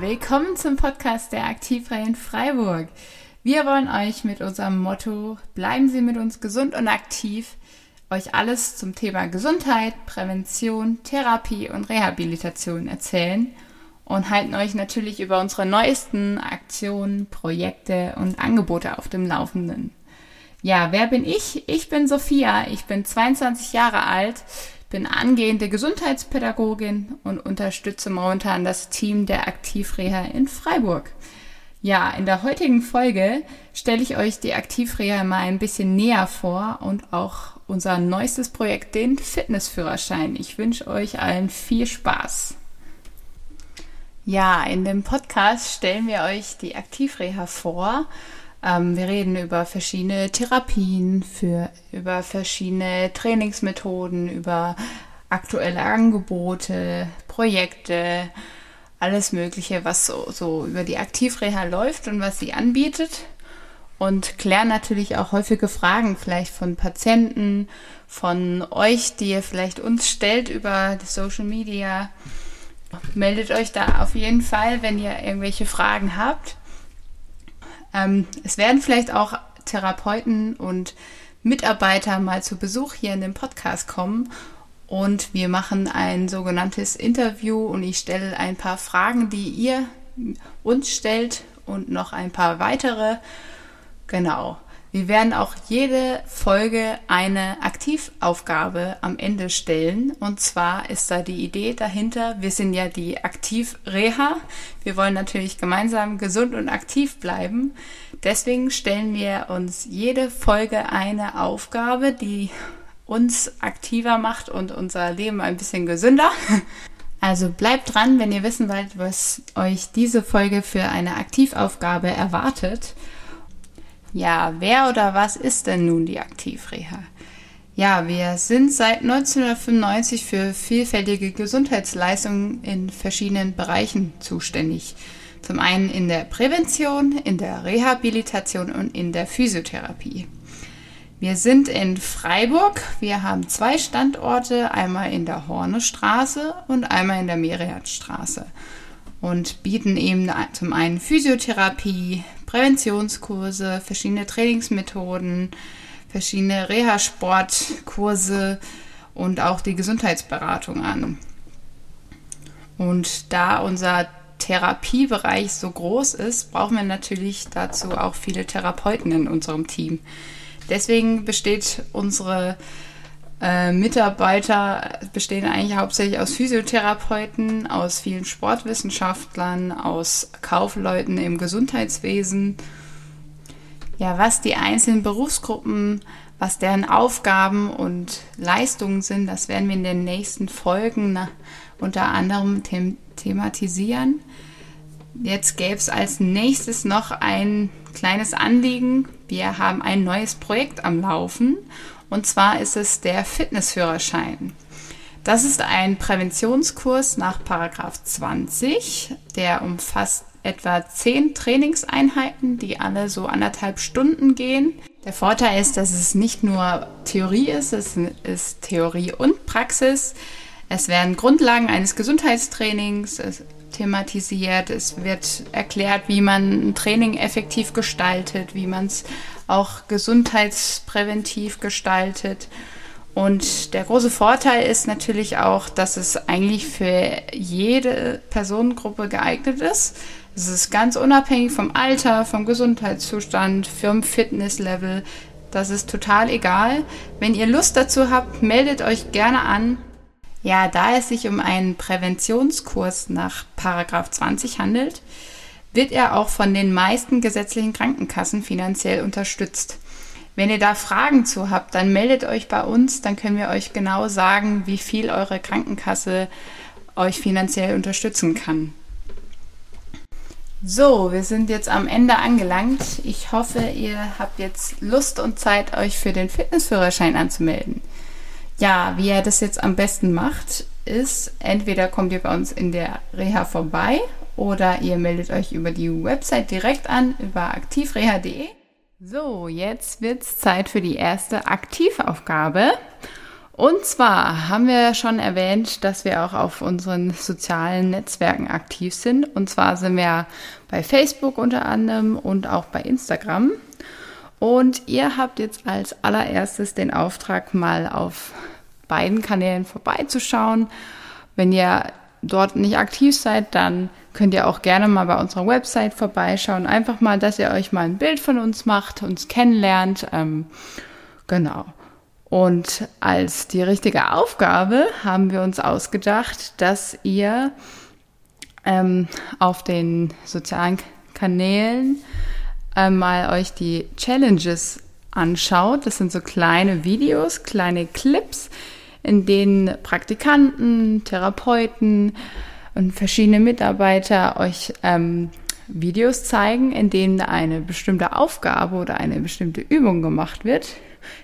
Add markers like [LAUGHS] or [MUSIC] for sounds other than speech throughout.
Willkommen zum Podcast der Aktivreihe in Freiburg. Wir wollen euch mit unserem Motto Bleiben Sie mit uns gesund und aktiv euch alles zum Thema Gesundheit, Prävention, Therapie und Rehabilitation erzählen und halten euch natürlich über unsere neuesten Aktionen, Projekte und Angebote auf dem Laufenden. Ja, wer bin ich? Ich bin Sophia, ich bin 22 Jahre alt, bin angehende Gesundheitspädagogin und unterstütze momentan das Team der Aktivreha in Freiburg. Ja, in der heutigen Folge stelle ich euch die Aktivreha mal ein bisschen näher vor und auch unser neuestes Projekt, den Fitnessführerschein. Ich wünsche euch allen viel Spaß. Ja, in dem Podcast stellen wir euch die Aktivreha vor. Ähm, wir reden über verschiedene Therapien, für, über verschiedene Trainingsmethoden, über aktuelle Angebote, Projekte, alles Mögliche, was so, so über die Aktivreha läuft und was sie anbietet. Und klären natürlich auch häufige Fragen, vielleicht von Patienten, von euch, die ihr vielleicht uns stellt über Social Media. Meldet euch da auf jeden Fall, wenn ihr irgendwelche Fragen habt. Ähm, es werden vielleicht auch Therapeuten und Mitarbeiter mal zu Besuch hier in dem Podcast kommen und wir machen ein sogenanntes Interview und ich stelle ein paar Fragen, die ihr uns stellt und noch ein paar weitere. Genau. Wir werden auch jede Folge eine Aktivaufgabe am Ende stellen. Und zwar ist da die Idee dahinter, wir sind ja die Aktiv-Reha. Wir wollen natürlich gemeinsam gesund und aktiv bleiben. Deswegen stellen wir uns jede Folge eine Aufgabe, die uns aktiver macht und unser Leben ein bisschen gesünder. [LAUGHS] Also bleibt dran, wenn ihr wissen wollt, was euch diese Folge für eine Aktivaufgabe erwartet. Ja, wer oder was ist denn nun die Aktivreha? Ja, wir sind seit 1995 für vielfältige Gesundheitsleistungen in verschiedenen Bereichen zuständig. Zum einen in der Prävention, in der Rehabilitation und in der Physiotherapie. Wir sind in Freiburg. Wir haben zwei Standorte, einmal in der Hornestraße und einmal in der Meriatstraße und bieten eben zum einen Physiotherapie, Präventionskurse, verschiedene Trainingsmethoden, verschiedene Reha-Sportkurse und auch die Gesundheitsberatung an. Und da unser Therapiebereich so groß ist, brauchen wir natürlich dazu auch viele Therapeuten in unserem Team. Deswegen besteht unsere äh, Mitarbeiter bestehen eigentlich hauptsächlich aus Physiotherapeuten, aus vielen Sportwissenschaftlern, aus Kaufleuten im Gesundheitswesen. Ja, was die einzelnen Berufsgruppen, was deren Aufgaben und Leistungen sind, das werden wir in den nächsten Folgen unter anderem them thematisieren. Jetzt gäbe es als nächstes noch ein kleines Anliegen. Wir haben ein neues Projekt am Laufen und zwar ist es der Fitnessführerschein. Das ist ein Präventionskurs nach Paragraph 20, der umfasst etwa zehn Trainingseinheiten, die alle so anderthalb Stunden gehen. Der Vorteil ist, dass es nicht nur Theorie ist, es ist Theorie und Praxis. Es werden Grundlagen eines Gesundheitstrainings, thematisiert. Es wird erklärt, wie man ein Training effektiv gestaltet, wie man es auch gesundheitspräventiv gestaltet. Und der große Vorteil ist natürlich auch, dass es eigentlich für jede Personengruppe geeignet ist. Es ist ganz unabhängig vom Alter, vom Gesundheitszustand, vom Fitnesslevel. Das ist total egal. Wenn ihr Lust dazu habt, meldet euch gerne an. Ja, da es sich um einen Präventionskurs nach Paragraph 20 handelt, wird er auch von den meisten gesetzlichen Krankenkassen finanziell unterstützt. Wenn ihr da Fragen zu habt, dann meldet euch bei uns, dann können wir euch genau sagen, wie viel eure Krankenkasse euch finanziell unterstützen kann. So, wir sind jetzt am Ende angelangt. Ich hoffe, ihr habt jetzt Lust und Zeit, euch für den Fitnessführerschein anzumelden. Ja, wie er das jetzt am besten macht, ist, entweder kommt ihr bei uns in der Reha vorbei oder ihr meldet euch über die Website direkt an, über aktivreha.de. So, jetzt wird es Zeit für die erste Aktivaufgabe. Und zwar haben wir schon erwähnt, dass wir auch auf unseren sozialen Netzwerken aktiv sind. Und zwar sind wir bei Facebook unter anderem und auch bei Instagram. Und ihr habt jetzt als allererstes den Auftrag, mal auf beiden Kanälen vorbeizuschauen. Wenn ihr dort nicht aktiv seid, dann könnt ihr auch gerne mal bei unserer Website vorbeischauen. Einfach mal, dass ihr euch mal ein Bild von uns macht, uns kennenlernt. Ähm, genau. Und als die richtige Aufgabe haben wir uns ausgedacht, dass ihr ähm, auf den sozialen Kanälen äh, mal euch die Challenges anschaut. Das sind so kleine Videos, kleine Clips, in denen Praktikanten, Therapeuten und verschiedene Mitarbeiter euch ähm, Videos zeigen, in denen eine bestimmte Aufgabe oder eine bestimmte Übung gemacht wird,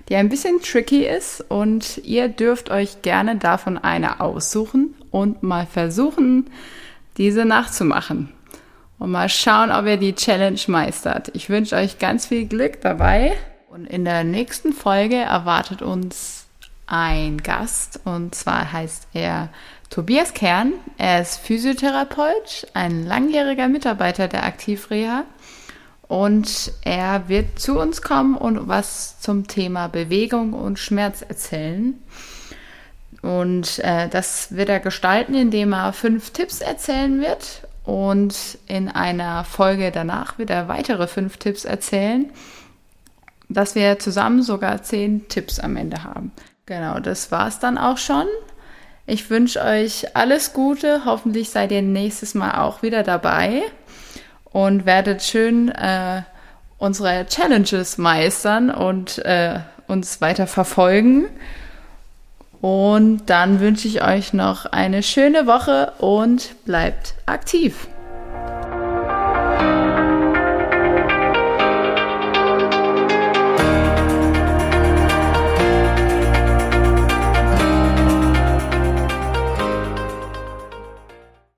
die ein bisschen tricky ist und ihr dürft euch gerne davon eine aussuchen und mal versuchen, diese nachzumachen. Und mal schauen, ob ihr die Challenge meistert. Ich wünsche euch ganz viel Glück dabei. Und in der nächsten Folge erwartet uns ein Gast. Und zwar heißt er Tobias Kern. Er ist Physiotherapeut, ein langjähriger Mitarbeiter der Aktivreha und er wird zu uns kommen und was zum Thema Bewegung und Schmerz erzählen. Und äh, das wird er gestalten, indem er fünf Tipps erzählen wird. Und in einer Folge danach wird er weitere fünf Tipps erzählen, dass wir zusammen sogar zehn Tipps am Ende haben. Genau, das war's dann auch schon. Ich wünsche euch alles Gute. Hoffentlich seid ihr nächstes Mal auch wieder dabei und werdet schön äh, unsere Challenges meistern und äh, uns weiter verfolgen. Und dann wünsche ich euch noch eine schöne Woche und bleibt aktiv.